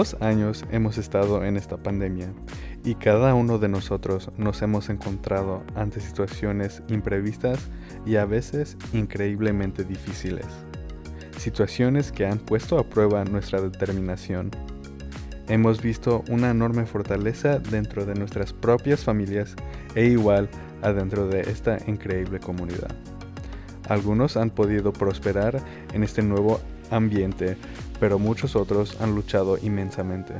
Dos años hemos estado en esta pandemia y cada uno de nosotros nos hemos encontrado ante situaciones imprevistas y a veces increíblemente difíciles. Situaciones que han puesto a prueba nuestra determinación. Hemos visto una enorme fortaleza dentro de nuestras propias familias e igual adentro de esta increíble comunidad. Algunos han podido prosperar en este nuevo ambiente pero muchos otros han luchado inmensamente.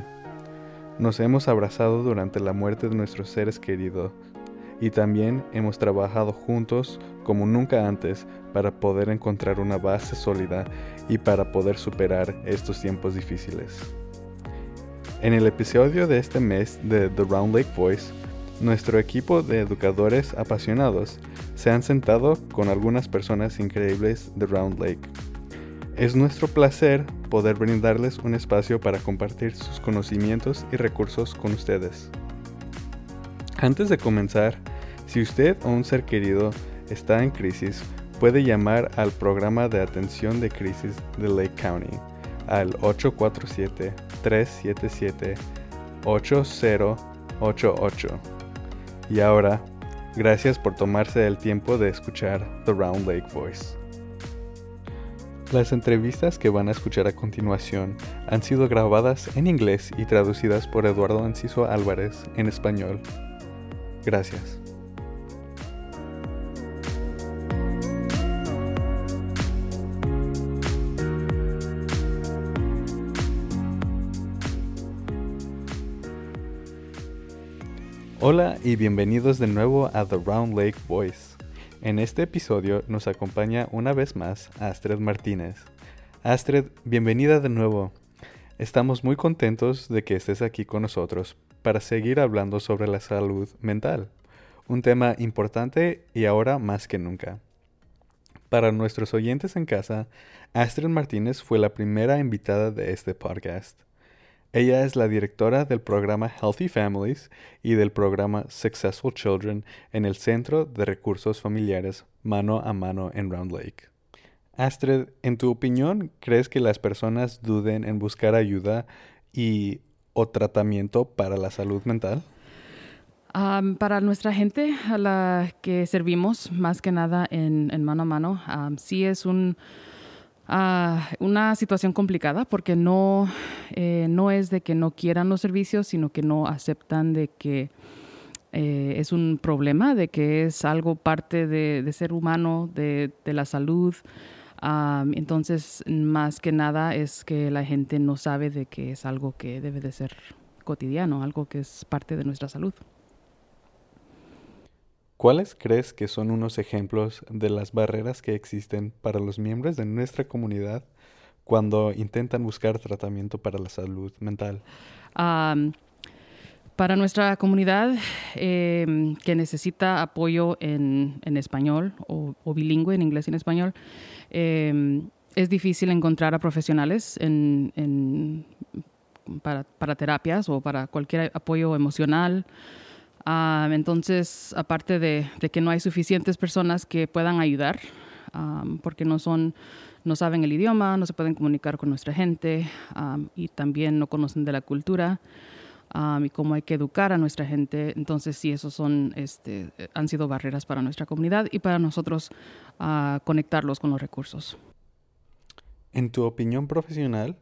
Nos hemos abrazado durante la muerte de nuestros seres queridos y también hemos trabajado juntos como nunca antes para poder encontrar una base sólida y para poder superar estos tiempos difíciles. En el episodio de este mes de The Round Lake Voice, nuestro equipo de educadores apasionados se han sentado con algunas personas increíbles de Round Lake. Es nuestro placer poder brindarles un espacio para compartir sus conocimientos y recursos con ustedes. Antes de comenzar, si usted o un ser querido está en crisis, puede llamar al programa de atención de crisis de Lake County al 847-377-8088. Y ahora, gracias por tomarse el tiempo de escuchar The Round Lake Voice. Las entrevistas que van a escuchar a continuación han sido grabadas en inglés y traducidas por Eduardo Anciso Álvarez en español. Gracias. Hola y bienvenidos de nuevo a The Round Lake Voice. En este episodio nos acompaña una vez más Astrid Martínez. Astrid, bienvenida de nuevo. Estamos muy contentos de que estés aquí con nosotros para seguir hablando sobre la salud mental, un tema importante y ahora más que nunca. Para nuestros oyentes en casa, Astrid Martínez fue la primera invitada de este podcast. Ella es la directora del programa Healthy Families y del programa Successful Children en el Centro de Recursos Familiares Mano a Mano en Round Lake. Astrid, en tu opinión, ¿crees que las personas duden en buscar ayuda y o tratamiento para la salud mental? para nuestra gente a la que servimos, más que nada en, mano a mano, sí es un una situación complicada porque no, eh, no es de que no quieran los servicios, sino que no aceptan de que eh, es un problema, de que es algo parte de, ser humano, de, la salud. entonces, más que nada es que la gente no sabe de que es algo que debe de ser cotidiano, algo que es parte de nuestra salud. ¿Cuáles crees que son unos ejemplos de las barreras que existen para los miembros de nuestra comunidad cuando intentan buscar tratamiento para la salud mental? para nuestra comunidad em, que necesita apoyo en, español o, bilingüe, en inglés y en español, em, es difícil encontrar a profesionales para, para, terapias o para cualquier apoyo emocional Ah, entonces, aparte de, que no hay suficientes personas que puedan ayudar, porque no son, no saben el idioma, no se pueden comunicar con nuestra gente y también no conocen de la cultura y cómo hay que educar a nuestra gente. Entonces, sí, esos son, este, han sido barreras para nuestra comunidad y para nosotros uh, conectarlos con los recursos. En tu opinión profesional,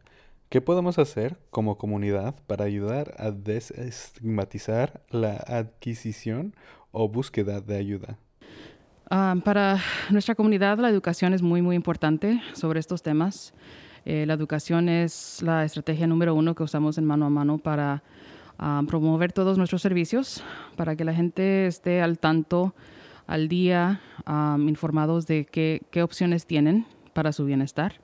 ¿Qué podemos hacer como comunidad para ayudar a desestigmatizar la adquisición o búsqueda de ayuda? Ah, para nuestra comunidad la educación es muy, muy importante sobre estos temas. Eh, la educación es la estrategia número uno que usamos en mano a mano para ah, promover todos nuestros servicios, para que la gente esté al tanto, al día, ah, informados de qué, qué opciones tienen para su bienestar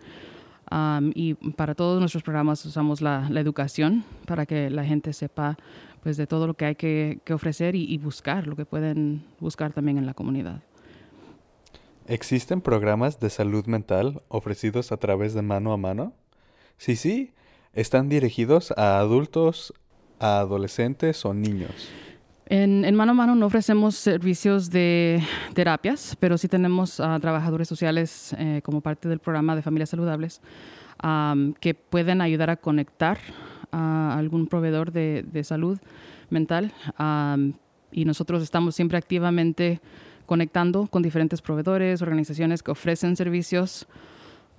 y para todos nuestros programas usamos la, educación para que la gente sepa pues de todo lo que hay que, ofrecer y, buscar, lo que pueden buscar también en la comunidad. ¿Existen programas de salud mental ofrecidos a través de mano a mano? Sí, sí. ¿Están dirigidos a adultos, a adolescentes o niños? En, mano a mano no ofrecemos servicios de terapias, pero sí tenemos trabajadores sociales eh, como parte del programa de familias saludables que pueden ayudar a conectar a algún proveedor de, de salud mental y nosotros estamos siempre activamente conectando con diferentes proveedores, organizaciones que ofrecen servicios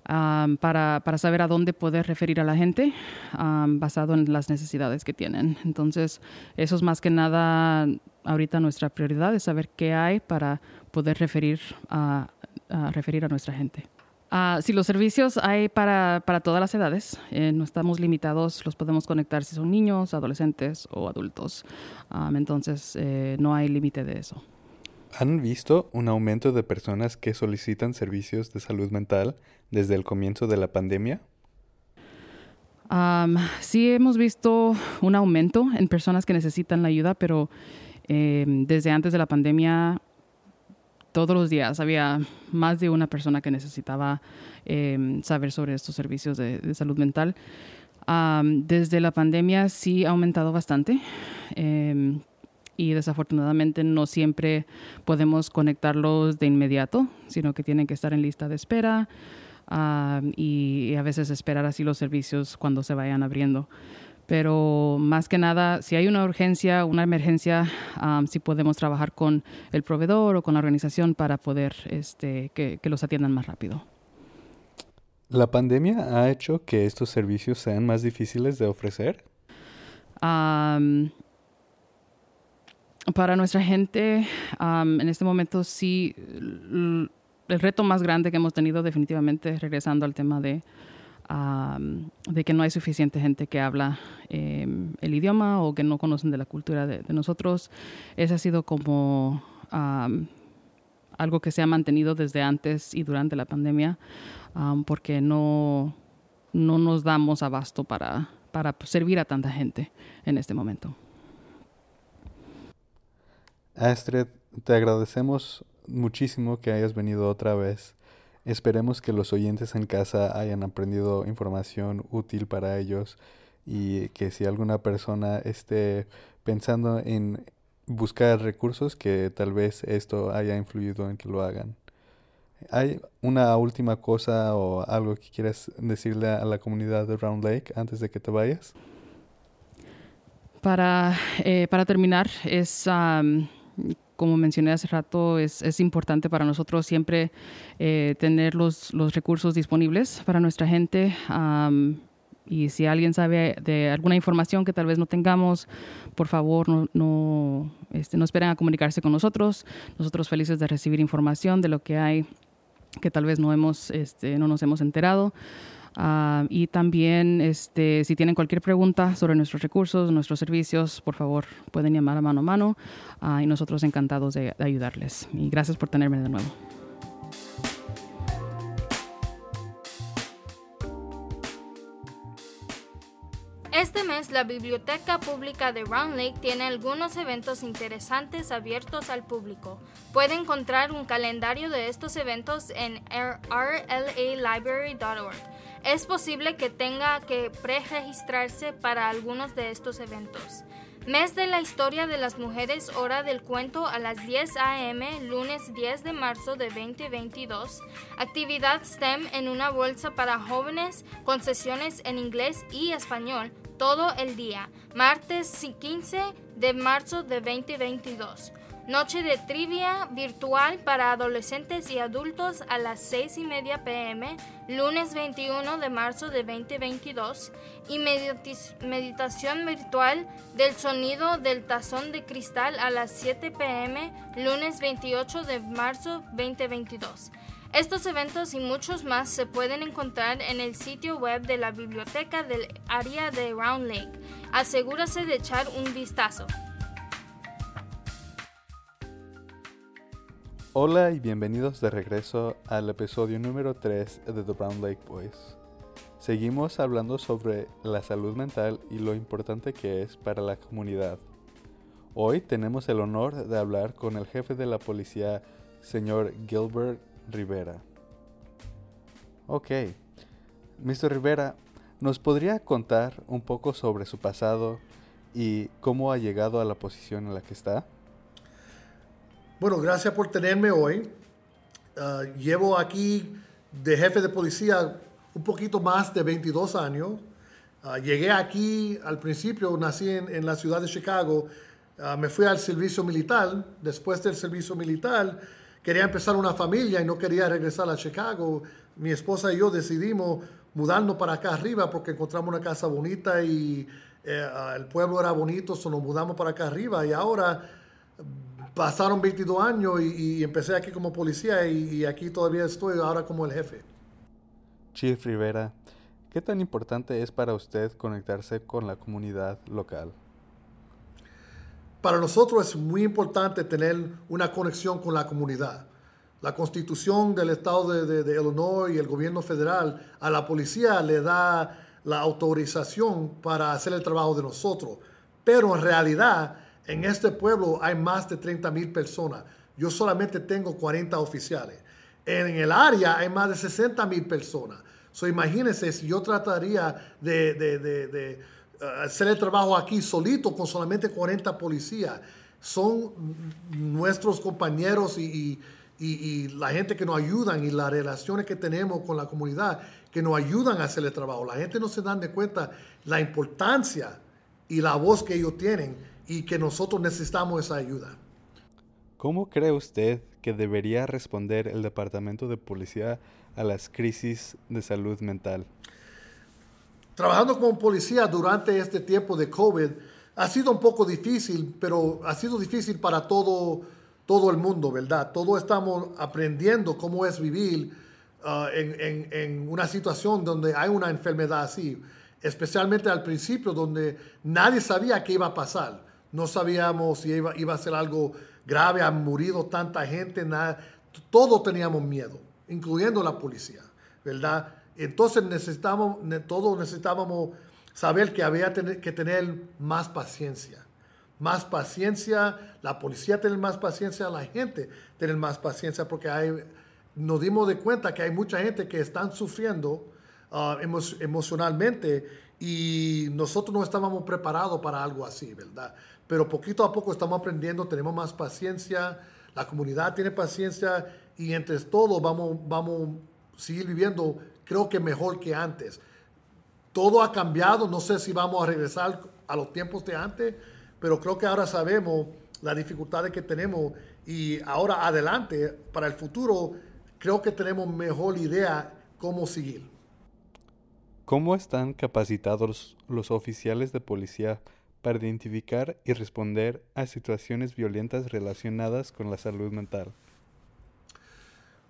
para, para, saber a dónde poder referir a la gente basado en las necesidades que tienen. Entonces, eso es más que nada ahorita nuestra prioridad, es saber qué hay para poder referir a, referir a nuestra gente. Uh, si los servicios hay para, para todas las edades, eh, no estamos limitados, los podemos conectar si son niños, adolescentes o adultos. entonces, eh, no hay límite de eso. ¿Han visto un aumento de personas que solicitan servicios de salud mental desde el comienzo de la pandemia? sí hemos visto un aumento en personas que necesitan la ayuda, pero em, desde antes de la pandemia todos los días había más de una persona que necesitaba em, saber sobre estos servicios de, salud mental. desde la pandemia sí ha aumentado bastante em, y desafortunadamente no siempre podemos conectarlos de inmediato, sino que tienen que estar en lista de espera y, a veces esperar así los servicios cuando se vayan abriendo pero más que nada, si hay una urgencia, una emergencia, si podemos trabajar con el proveedor o con la organización para poder este, que, los atiendan más rápido. ¿La pandemia ha hecho que estos servicios sean más difíciles de ofrecer? Para nuestra gente, en este momento sí, el reto más grande que hemos tenido definitivamente, regresando al tema de que no hay suficiente gente que habla em, el idioma o que no conocen de la cultura de, nosotros. Ese ha sido como algo que se ha mantenido desde antes y durante la pandemia, porque no, no nos damos abasto para, para servir a tanta gente en este momento. Astrid, te agradecemos muchísimo que hayas venido otra vez Esperemos que los oyentes en casa hayan aprendido información útil para ellos y que si alguna persona esté pensando en buscar recursos, que tal vez esto haya influido en que lo hagan. ¿Hay una última cosa o algo que quieras decirle a la comunidad de Round Lake antes de que te vayas? Para, eh, para terminar, es como mencioné hace rato, es, es importante para nosotros siempre eh, tener los, los, recursos disponibles para nuestra gente. y si alguien sabe de alguna información que tal vez no tengamos, por favor, no, no, este, no esperen a comunicarse con nosotros. Nosotros felices de recibir información de lo que hay que tal vez no, hemos, este, no nos hemos enterado. Ah, y también, este, si tienen cualquier pregunta sobre nuestros recursos, nuestros servicios, por favor, pueden llamar a mano a mano uh, y nosotros encantados de, de ayudarles. Y gracias por tenerme de nuevo. Este mes la Biblioteca Pública de Round Lake tiene algunos eventos interesantes abiertos al público. Puede encontrar un calendario de estos eventos en rlalibrary.org. Es posible que tenga que preregistrarse para algunos de estos eventos. Mes de la Historia de las Mujeres, hora del cuento a las 10 a.m., lunes 10 de marzo de 2022. Actividad STEM en una bolsa para jóvenes con sesiones en inglés y español todo el día, martes 15 de marzo de 2022. Noche de trivia virtual para adolescentes y adultos a las 6 y media pm, lunes 21 de marzo de 2022. Y meditación virtual del sonido del tazón de cristal a las 7 pm, lunes 28 de marzo 2022. Estos eventos y muchos más se pueden encontrar en el sitio web de la biblioteca del área de Round Lake. Asegúrese de echar un vistazo. Hola y bienvenidos de regreso al episodio número 3 de The Brown Lake Boys. Seguimos hablando sobre la salud mental y lo importante que es para la comunidad. Hoy tenemos el honor de hablar con el jefe de la policía, señor Gilbert Rivera. Ok, Mr. Rivera, ¿nos podría contar un poco sobre su pasado y cómo ha llegado a la posición en la que está? Bueno, gracias por tenerme hoy. Ah, llevo aquí de jefe de policía un poquito más de 22 años. Ah, llegué aquí al principio, nací en, la ciudad de Chicago, ah, me fui al servicio militar, después del servicio militar quería empezar una familia y no quería regresar a Chicago. Mi esposa y yo decidimos mudarnos para acá arriba porque encontramos una casa bonita y eh, el pueblo era bonito, so nos mudamos para acá arriba y ahora pasaron 22 años y, empecé aquí como policía y, y, aquí todavía estoy ahora como el jefe. Chief Rivera, ¿Qué tan importante es para usted conectarse con la comunidad local? Para nosotros es muy importante tener una conexión con la comunidad. La constitución del estado de, de, Illinois y el gobierno federal a la policía le da la autorización para hacer el trabajo de nosotros. Pero en realidad en este pueblo hay más de 30 mil personas. Yo solamente tengo 40 oficiales. En el área hay más de 60 mil personas. So, imagínense si yo trataría de, uh, hacer el trabajo aquí solito con solamente 40 policías. Son nuestros compañeros y, la gente que nos ayudan y las relaciones que tenemos con la comunidad que nos ayudan a hacer el trabajo. La gente no se dan de cuenta la importancia y la voz que ellos tienen y que nosotros necesitamos esa ayuda. ¿Cómo cree usted que debería responder el Departamento de Policía a las crisis de salud mental? Trabajando como policía durante este tiempo de COVID ha sido un poco difícil, pero ha sido difícil para todo, todo el mundo, ¿verdad? Todos estamos aprendiendo cómo es vivir uh, en, en, una situación donde hay una enfermedad así, especialmente al principio donde nadie sabía qué iba a pasar. No sabíamos si iba, iba a ser algo grave, ha murido tanta gente, nada, todos teníamos miedo incluyendo la policía, ¿verdad? Entonces todos necesitábamos saber que había que tener más paciencia. Más paciencia, la policía tener más paciencia, la gente tener más paciencia, porque hay, nos dimos de cuenta que hay mucha gente que están sufriendo ah, emocionalmente y nosotros no estábamos preparados para algo así, ¿verdad? Pero poquito a poco estamos aprendiendo, tenemos más paciencia, la comunidad tiene paciencia y entre todos vamos, vamos a seguir viviendo, creo que mejor que antes. Todo ha cambiado, no sé si vamos a regresar a los tiempos de antes, pero creo que ahora sabemos las dificultades que tenemos y ahora adelante, para el futuro, creo que tenemos mejor idea cómo seguir. ¿Cómo están capacitados los oficiales de policía para identificar y responder a situaciones violentas relacionadas con la salud mental?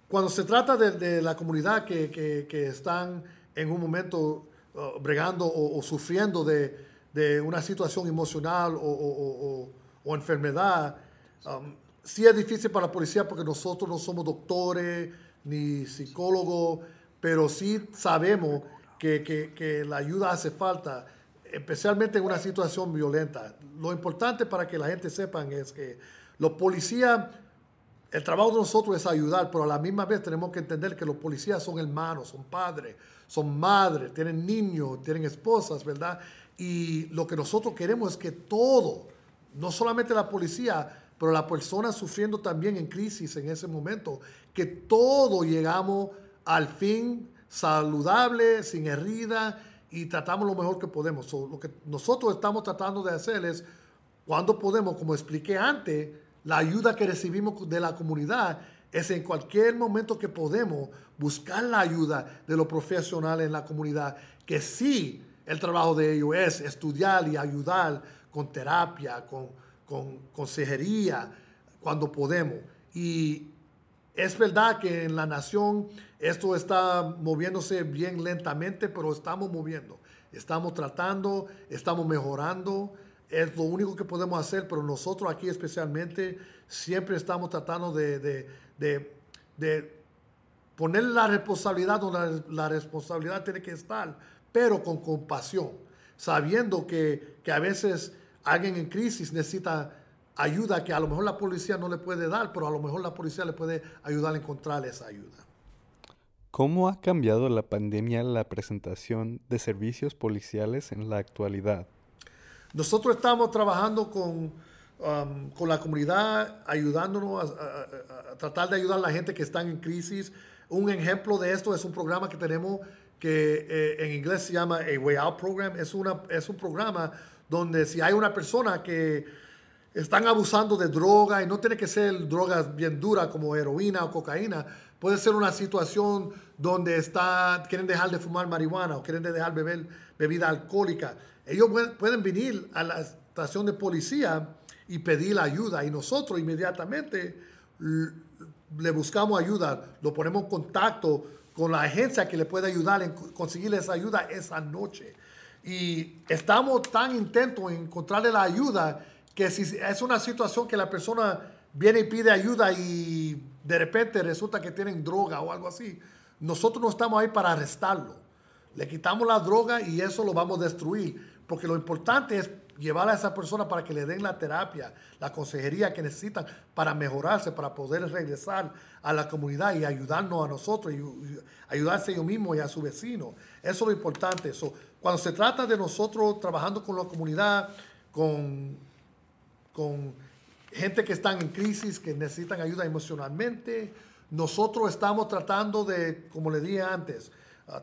Cuando se trata de, la comunidad que, que, están en un momento uh, bregando o, sufriendo de, de, una situación emocional o, o enfermedad, um, sí es difícil para la policía porque nosotros no somos doctores ni psicólogos, pero sí sabemos que, que, la ayuda hace falta, especialmente en una situación violenta. Lo importante para que la gente sepan es que los policías el trabajo de nosotros es ayudar, pero a la misma vez tenemos que entender que los policías son hermanos, son padres, son madres, tienen niños, tienen esposas, ¿verdad? Y lo que nosotros queremos es que todo, no solamente la policía, pero la persona sufriendo también en crisis en ese momento, que todo llegamos al fin saludable, sin herida y tratamos lo mejor que podemos. lo que nosotros estamos tratando de hacer es, cuando podemos, como expliqué antes, la ayuda que recibimos de la comunidad es en cualquier momento que podemos buscar la ayuda de los profesionales en la comunidad, que sí, el trabajo de ellos es estudiar y ayudar con terapia, con, con consejería, cuando podemos. Y es verdad que en la nación esto está moviéndose bien lentamente, pero estamos moviendo, estamos tratando, estamos mejorando es lo único que podemos hacer, pero nosotros aquí especialmente siempre estamos tratando de, de, de, poner la responsabilidad donde la, responsabilidad tiene que estar, pero con compasión, sabiendo que, que a veces alguien en crisis necesita ayuda que a lo mejor la policía no le puede dar, pero a lo mejor la policía le puede ayudar a encontrar esa ayuda. ¿Cómo ha cambiado la pandemia la presentación de servicios policiales en la actualidad? Nosotros estamos trabajando con, um, con la comunidad, ayudándonos a, tratar de ayudar a la gente que está en crisis. Un ejemplo de esto es un programa que tenemos que eh, en inglés se llama a Way Out Program. Es, una, es un programa donde si hay una persona que están abusando de droga y no tiene que ser drogas bien duras como heroína o cocaína, puede ser una situación donde está, quieren dejar de fumar marihuana o quieren dejar de beber bebida alcohólica. Ellos pueden venir a la estación de policía y pedir ayuda y nosotros inmediatamente le buscamos ayuda, lo ponemos en contacto con la agencia que le puede ayudar en conseguir esa ayuda esa noche. Y estamos tan intentos en encontrarle la ayuda que si es una situación que la persona viene y pide ayuda y de repente resulta que tienen droga o algo así, nosotros no estamos ahí para arrestarlo. Le quitamos la droga y eso lo vamos a destruir. Porque lo importante es llevar a esa persona para que le den la terapia, la consejería que necesitan para mejorarse, para poder regresar a la comunidad y ayudarnos a nosotros y, ayudarse ellos mismos y a su vecino. Eso es lo importante. Cuando se trata de nosotros trabajando con la comunidad, con, con gente que están en crisis, que necesitan ayuda emocionalmente, nosotros estamos tratando de, como le dije antes,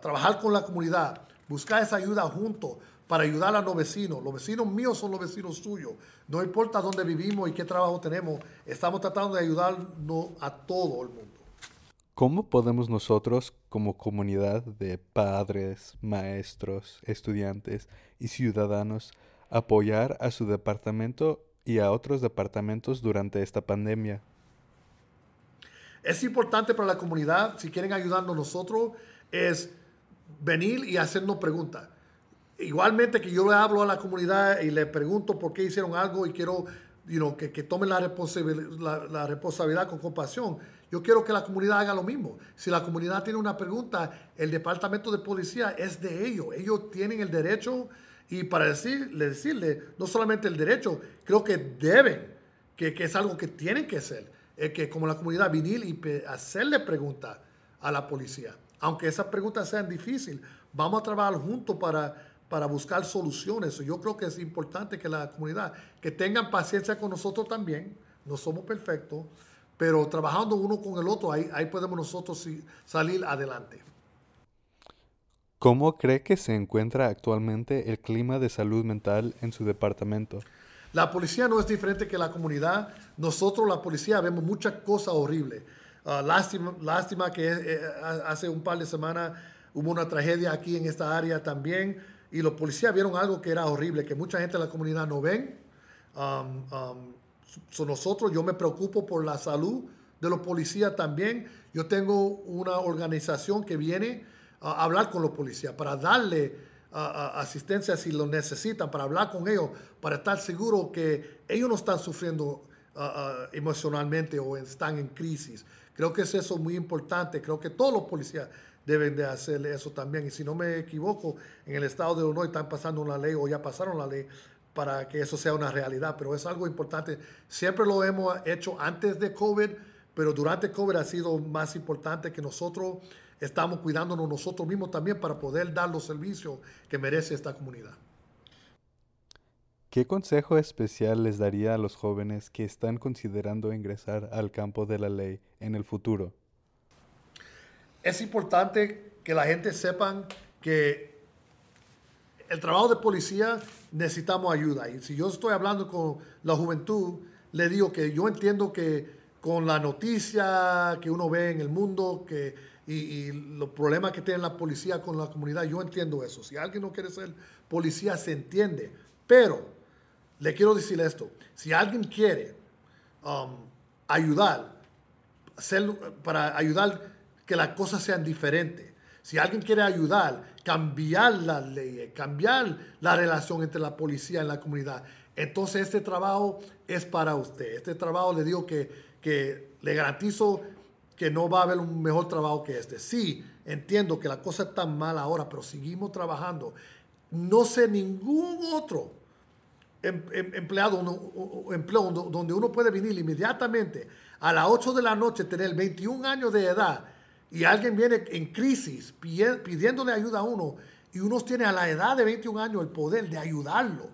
trabajar con la comunidad, buscar esa ayuda juntos para ayudar a los vecinos. Los vecinos míos son los vecinos suyos. No importa dónde vivimos y qué trabajo tenemos, estamos tratando de ayudarnos a todo el mundo. ¿Cómo podemos nosotros, como comunidad de padres, maestros, estudiantes y ciudadanos, apoyar a su departamento y a otros departamentos durante esta pandemia? Es importante para la comunidad, si quieren ayudarnos nosotros, es venir y hacernos preguntas. Igualmente que yo le hablo a la comunidad y le pregunto por qué hicieron algo y quiero que, que, tomen la la, responsabilidad con compasión. Yo quiero que la comunidad haga lo mismo. Si la comunidad tiene una pregunta, el departamento de policía es de ellos. Ellos tienen el derecho y para decirle, decirle no solamente el derecho, creo que deben, que, que es algo que tienen que hacer, es que como la comunidad vinil y hacerle preguntas a la policía. Aunque esas preguntas sean difíciles, vamos a trabajar juntos para para buscar soluciones. Yo creo que es importante que la comunidad, que tengan paciencia con nosotros también, no somos perfectos, pero trabajando uno con el otro, ahí, ahí podemos nosotros salir adelante. ¿Cómo cree que se encuentra actualmente el clima de salud mental en su departamento? La policía no es diferente que la comunidad. Nosotros, la policía, vemos muchas cosas horribles. Ah, lástima, lástima que eh, hace un par de semanas hubo una tragedia aquí en esta área también y los policías vieron algo que era horrible, que mucha gente de la comunidad no ven. Um, um, nosotros, yo me preocupo por la salud de los policías también. Yo tengo una organización que viene hablar con los policías para darle asistencia si lo necesitan, para hablar con ellos, para estar seguro que ellos no están sufriendo emocionalmente o están en crisis. Creo que es eso muy importante. Creo que todos los policías deben de hacerle eso también. Y si no me equivoco, en el estado de Illinois están pasando una ley o ya pasaron la ley para que eso sea una realidad, pero es algo importante. Siempre lo hemos hecho antes de COVID, pero durante COVID ha sido más importante que nosotros estamos cuidándonos nosotros mismos también para poder dar los servicios que merece esta comunidad. ¿Qué consejo especial les daría a los jóvenes que están considerando ingresar al campo de la ley en el futuro? es importante que la gente sepan que el trabajo de policía necesitamos ayuda. Y si yo estoy hablando con la juventud, le digo que yo entiendo que con la noticia que uno ve en el mundo que, y, los problemas que tiene la policía con la comunidad, yo entiendo eso. Si alguien no quiere ser policía, se entiende. Pero le quiero decir esto, si alguien quiere um, ayudar, para ayudar que las cosas sean diferentes. Si alguien quiere ayudar, cambiar las leyes, cambiar la relación entre la policía y la comunidad, entonces este trabajo es para usted. Este trabajo le digo que, que le garantizo que no va a haber un mejor trabajo que este. Sí, entiendo que la cosa está mal ahora, pero seguimos trabajando. No sé ningún otro em, em, empleado empleo donde uno puede venir inmediatamente a las 8 de la noche, tener 21 años de edad y alguien viene en crisis pidiéndole ayuda a uno y uno tiene a la edad de 21 años el poder de ayudarlo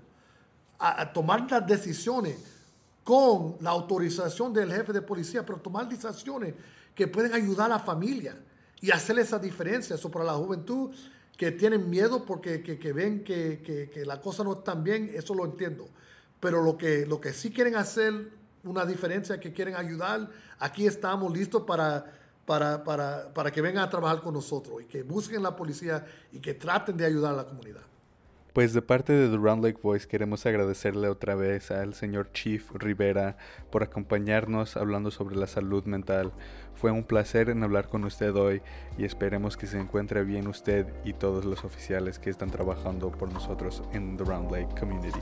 a, tomar las decisiones con la autorización del jefe de policía, pero tomar decisiones que pueden ayudar a la familia, y hacer esa diferencia. Eso para la juventud que tienen miedo porque que, ven que, que, la cosa no está bien, eso lo entiendo. Pero lo que, lo que sí quieren hacer una diferencia, que quieren ayudar, aquí estamos listos para, para, para, para que vengan a trabajar con nosotros y que busquen la policía y que traten de ayudar a la comunidad. Pues de parte de The Round Lake Voice queremos agradecerle otra vez al señor Chief Rivera por acompañarnos hablando sobre la salud mental. Fue un placer en hablar con usted hoy y esperemos que se encuentre bien usted y todos los oficiales que están trabajando por nosotros en The Round Lake Community.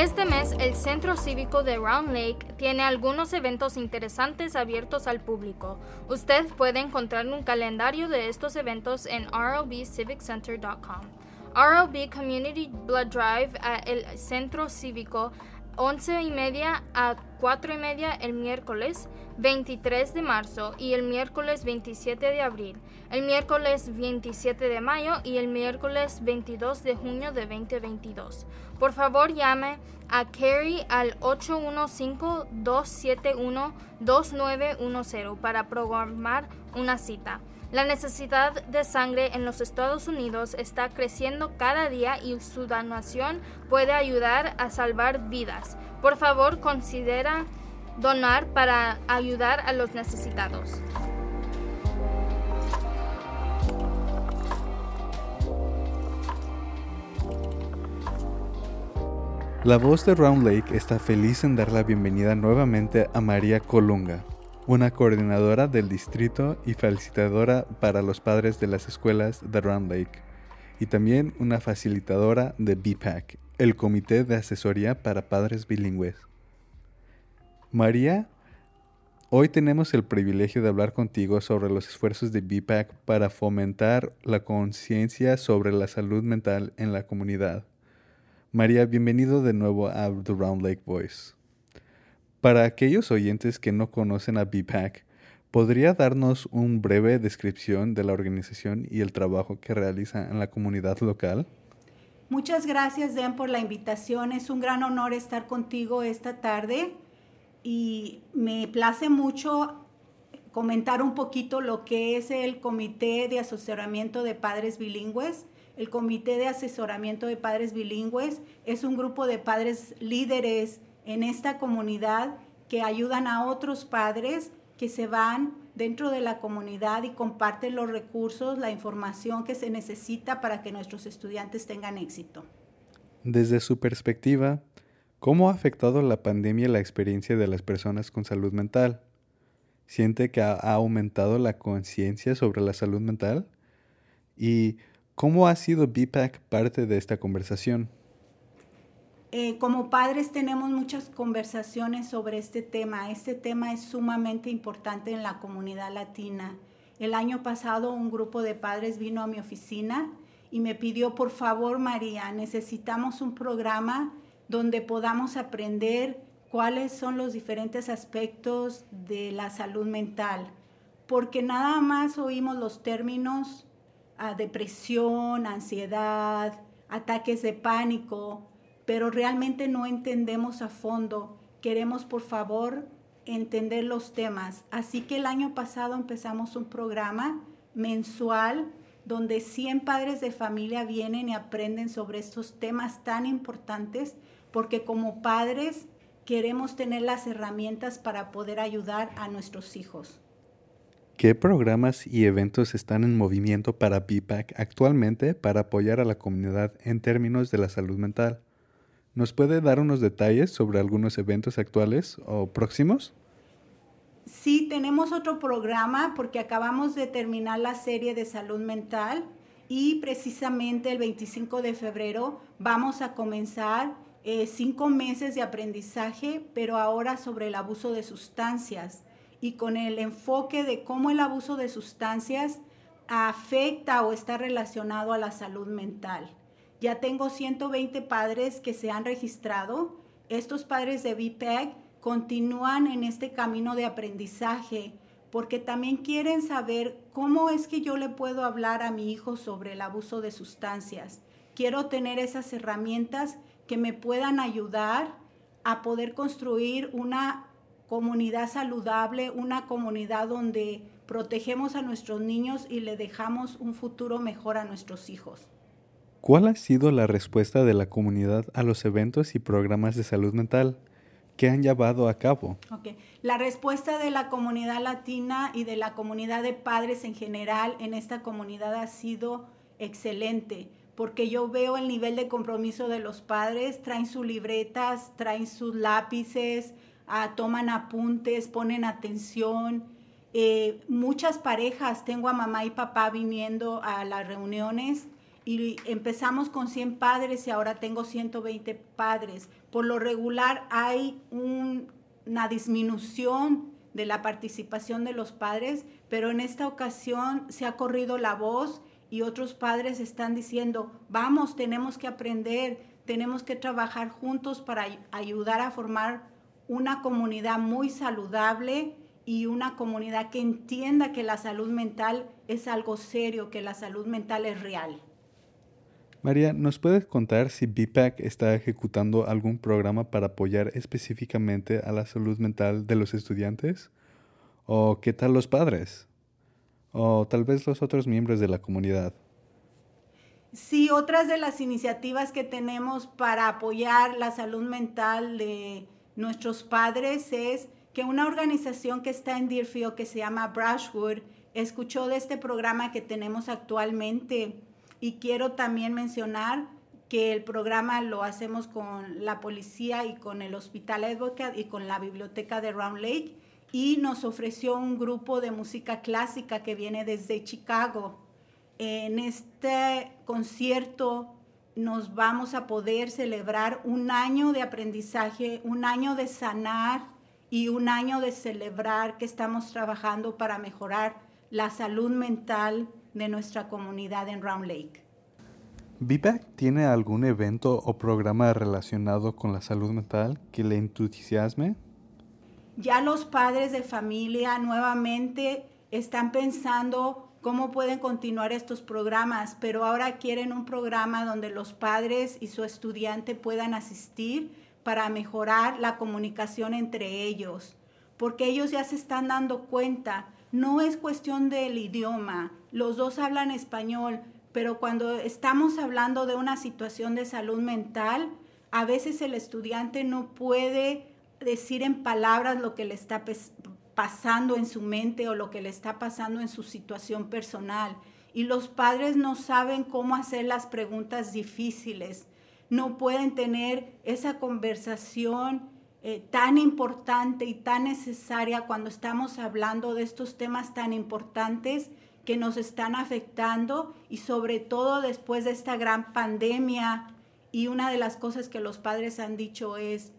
Este mes, el Centro Cívico de Round Lake tiene algunos eventos interesantes abiertos al público. Usted puede encontrar un calendario de estos eventos en robciviccenter.com. ROB Community Blood Drive a el Centro Cívico 11 y media a 4 y media el miércoles 23 de marzo y el miércoles 27 de abril, el miércoles 27 de mayo y el miércoles 22 de junio de 2022. Por favor llame a Carrie al 815-271-2910 para programar una cita. La necesidad de sangre en los Estados Unidos está creciendo cada día y su donación puede ayudar a salvar vidas. Por favor, considera donar para ayudar a los necesitados. La voz de Round Lake está feliz en dar la bienvenida nuevamente a María Colunga, una coordinadora del distrito y felicitadora para los padres de las escuelas de Round Lake, y también una facilitadora de BPAC, el Comité de Asesoría para Padres Bilingües. María, hoy tenemos el privilegio de hablar contigo sobre los esfuerzos de BPAC para fomentar la conciencia sobre la salud mental en la comunidad. María, bienvenido de nuevo a The Round Lake Voice. Para aquellos oyentes que no conocen a BPAC, ¿podría darnos una breve descripción de la organización y el trabajo que realiza en la comunidad local? Muchas gracias, Dan, por la invitación. Es un gran honor estar contigo esta tarde y me place mucho comentar un poquito lo que es el Comité de Asesoramiento de Padres Bilingües. El Comité de Asesoramiento de Padres Bilingües es un grupo de padres líderes en esta comunidad que ayudan a otros padres que se van dentro de la comunidad y comparten los recursos, la información que se necesita para que nuestros estudiantes tengan éxito. Desde su perspectiva, ¿cómo ha afectado la pandemia la experiencia de las personas con salud mental? ¿Siente que ha aumentado la conciencia sobre la salud mental? ¿Y cómo ha sido BPAC parte de esta conversación? Eh, como padres tenemos muchas conversaciones sobre este tema. Este tema es sumamente importante en la comunidad latina. El año pasado un grupo de padres vino a mi oficina y me pidió, por favor, María, necesitamos un programa donde podamos aprender cuáles son los diferentes aspectos de la salud mental. Porque nada más oímos los términos ah, depresión, ansiedad, ataques de pánico, pero realmente no entendemos a fondo. Queremos, por favor, entender los temas. Así que el año pasado empezamos un programa mensual donde 100 padres de familia vienen y aprenden sobre estos temas tan importantes, porque como padres queremos tener las herramientas para poder ayudar a nuestros hijos. ¿Qué programas y eventos están en movimiento para BPAC actualmente para apoyar a la comunidad en términos de la salud mental? ¿Nos puede dar unos detalles sobre algunos eventos actuales o próximos? Sí, tenemos otro programa porque acabamos de terminar la serie de salud mental y precisamente el 25 de febrero vamos a comenzar eh, cinco meses de aprendizaje, pero ahora sobre el abuso de sustancias y con el enfoque de cómo el abuso de sustancias afecta o está relacionado a la salud mental. Ya tengo 120 padres que se han registrado. Estos padres de BPEG continúan en este camino de aprendizaje porque también quieren saber cómo es que yo le puedo hablar a mi hijo sobre el abuso de sustancias. Quiero tener esas herramientas que me puedan ayudar a poder construir una comunidad saludable, una comunidad donde protegemos a nuestros niños y le dejamos un futuro mejor a nuestros hijos. ¿Cuál ha sido la respuesta de la comunidad a los eventos y programas de salud mental que han llevado a cabo? La respuesta de la comunidad latina y de la comunidad de padres en general en esta comunidad ha sido excelente, porque yo veo el nivel de compromiso de los padres, traen sus libretas, traen sus lápices, ah, toman apuntes, ponen atención. Eh, muchas parejas, tengo a mamá y papá viniendo a las reuniones y empezamos con 100 padres y ahora tengo 120 padres. Por lo regular hay una disminución de la participación de los padres, pero en esta ocasión se ha corrido la voz y otros padres están diciendo, vamos, tenemos que aprender, tenemos que trabajar juntos para ayudar a formar una comunidad muy saludable y una comunidad que entienda que la salud mental es algo serio, que la salud mental es real. María, ¿nos puedes contar si BPAC está ejecutando algún programa para apoyar específicamente a la salud mental de los estudiantes? ¿O qué tal los padres? ¿O tal vez los otros miembros de la comunidad? Sí, otras de las iniciativas que tenemos para apoyar la salud mental de nuestros padres es que una organización que está en Deerfield que se llama Brushwood escuchó de este programa que tenemos actualmente y quiero también mencionar que el programa lo hacemos con la policía y con el Hospital Advocate y con la biblioteca de Round Lake y nos ofreció un grupo de música clásica que viene desde Chicago. En este concierto nos vamos a poder celebrar un año de aprendizaje, un año de sanar y un año de celebrar que estamos trabajando para mejorar la salud mental de nuestra comunidad en Round Lake. ¿BPAC tiene algún evento o programa relacionado con la salud mental que le entusiasme? Ya los padres de familia nuevamente están pensando cómo pueden continuar estos programas, pero ahora quieren un programa donde los padres y su estudiante puedan asistir para mejorar la comunicación entre ellos, porque ellos ya se están dando cuenta no es cuestión del idioma, los dos hablan español, pero cuando estamos hablando de una situación de salud mental, a veces el estudiante no puede decir en palabras lo que le está pasando en su mente o lo que le está pasando en su situación personal. Y los padres no saben cómo hacer las preguntas difíciles, no pueden tener esa conversación eh, tan importante y tan necesaria cuando estamos hablando de estos temas tan importantes que nos están afectando y sobre todo después de esta gran pandemia. Y una de las cosas que los padres han dicho es,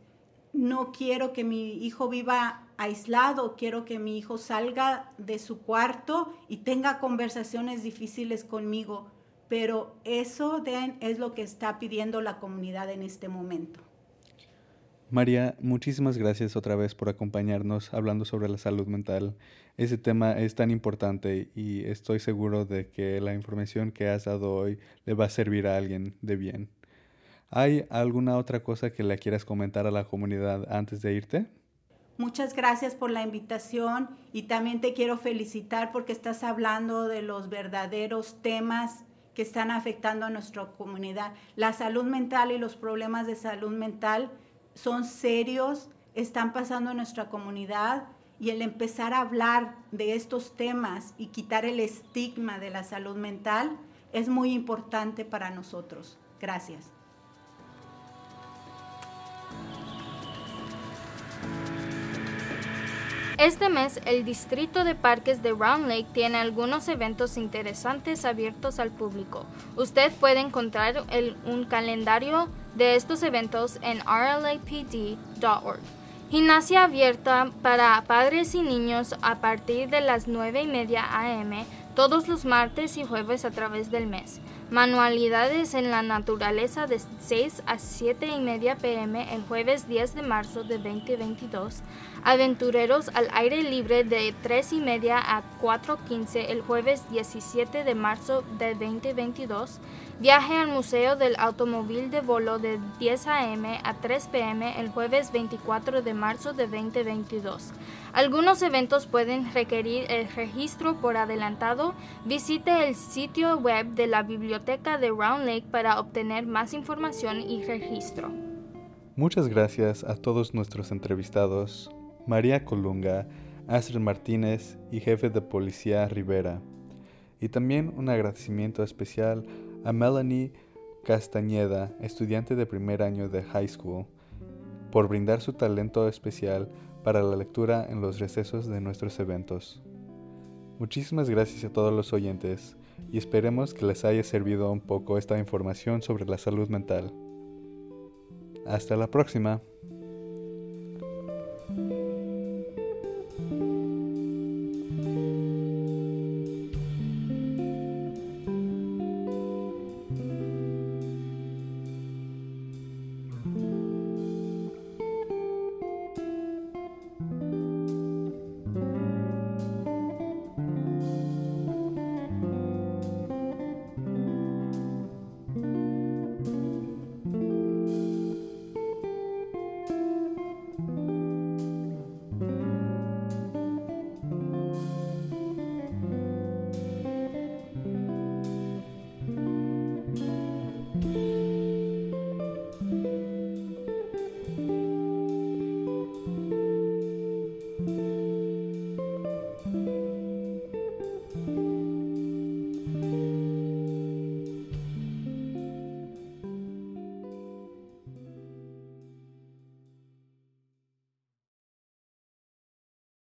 no quiero que mi hijo viva aislado, quiero que mi hijo salga de su cuarto y tenga conversaciones difíciles conmigo. Pero eso es lo que está pidiendo la comunidad en este momento. María, muchísimas gracias otra vez por acompañarnos hablando sobre la salud mental. Ese tema es tan importante y estoy seguro de que la información que has dado hoy le va a servir a alguien de bien. ¿Hay alguna otra cosa que le quieras comentar a la comunidad antes de irte? Muchas gracias por la invitación y también te quiero felicitar porque estás hablando de los verdaderos temas que están afectando a nuestra comunidad. La salud mental y los problemas de salud mental son serios, están pasando en nuestra comunidad y el empezar a hablar de estos temas y quitar el estigma de la salud mental es muy importante para nosotros. Gracias. Este mes, el Distrito de Parques de Round Lake tiene algunos eventos interesantes abiertos al público. Usted puede encontrar un calendario de estos eventos en rlapd.org. Gimnasia abierta para padres y niños a partir de las 9 y media am todos los martes y jueves a través del mes. Manualidades en la naturaleza de 6 a 7 y media pm el jueves 10 de marzo de 2022. Aventureros al aire libre de 3 y media a 4.15 el jueves 17 de marzo de 2022. Viaje al Museo del Automóvil de Volo de 10 a.m. a 3 p.m. el jueves 24 de marzo de 2022. Algunos eventos pueden requerir el registro por adelantado. Visite el sitio web de la Biblioteca de Round Lake para obtener más información y registro. Muchas gracias a todos nuestros entrevistados, María Colunga, Astrid Martínez y jefe de policía Rivera. Y también un agradecimiento especial a Melanie Castañeda, estudiante de primer año de high school, por brindar su talento especial para la lectura en los recesos de nuestros eventos. Muchísimas gracias a todos los oyentes y esperemos que les haya servido un poco esta información sobre la salud mental. Hasta la próxima.